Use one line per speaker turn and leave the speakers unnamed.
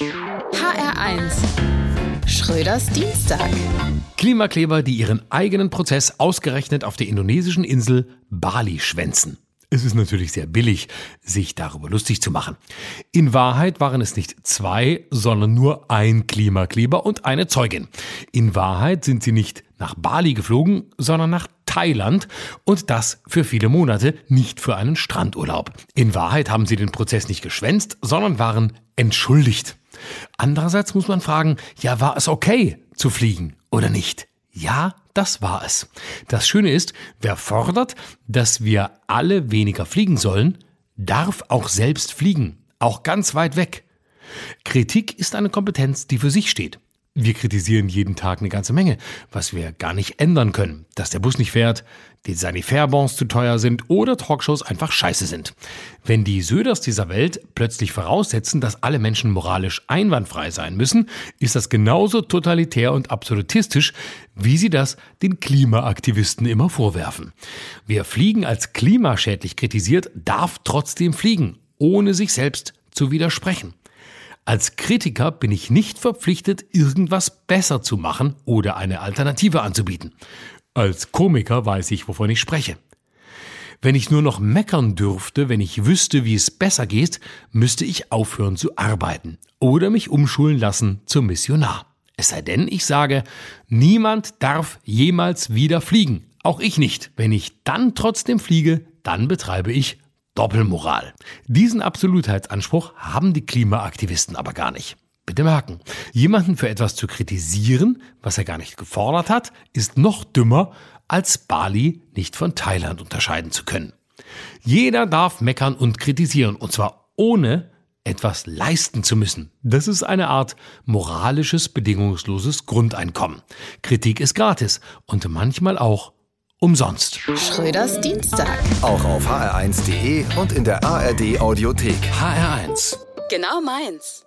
HR1 Schröders Dienstag.
Klimakleber, die ihren eigenen Prozess ausgerechnet auf der indonesischen Insel Bali schwänzen. Es ist natürlich sehr billig, sich darüber lustig zu machen. In Wahrheit waren es nicht zwei, sondern nur ein Klimakleber und eine Zeugin. In Wahrheit sind sie nicht nach Bali geflogen, sondern nach Thailand und das für viele Monate, nicht für einen Strandurlaub. In Wahrheit haben sie den Prozess nicht geschwänzt, sondern waren entschuldigt. Andererseits muss man fragen, ja, war es okay zu fliegen oder nicht? Ja, das war es. Das Schöne ist, wer fordert, dass wir alle weniger fliegen sollen, darf auch selbst fliegen, auch ganz weit weg. Kritik ist eine Kompetenz, die für sich steht. Wir kritisieren jeden Tag eine ganze Menge, was wir gar nicht ändern können. Dass der Bus nicht fährt, die Sanifair-Bonds zu teuer sind oder Talkshows einfach scheiße sind. Wenn die Söders dieser Welt plötzlich voraussetzen, dass alle Menschen moralisch einwandfrei sein müssen, ist das genauso totalitär und absolutistisch, wie sie das den Klimaaktivisten immer vorwerfen. Wer Fliegen als klimaschädlich kritisiert, darf trotzdem fliegen, ohne sich selbst zu widersprechen. Als Kritiker bin ich nicht verpflichtet, irgendwas besser zu machen oder eine Alternative anzubieten. Als Komiker weiß ich, wovon ich spreche. Wenn ich nur noch meckern dürfte, wenn ich wüsste, wie es besser geht, müsste ich aufhören zu arbeiten oder mich umschulen lassen zum Missionar. Es sei denn, ich sage, niemand darf jemals wieder fliegen, auch ich nicht. Wenn ich dann trotzdem fliege, dann betreibe ich Doppelmoral. Diesen Absolutheitsanspruch haben die Klimaaktivisten aber gar nicht. Bitte merken, jemanden für etwas zu kritisieren, was er gar nicht gefordert hat, ist noch dümmer, als Bali nicht von Thailand unterscheiden zu können. Jeder darf meckern und kritisieren, und zwar ohne etwas leisten zu müssen. Das ist eine Art moralisches, bedingungsloses Grundeinkommen. Kritik ist gratis und manchmal auch umsonst.
Schröders Dienstag.
Auch auf hr1.de und in der ARD Audiothek.
HR1.
Genau meins.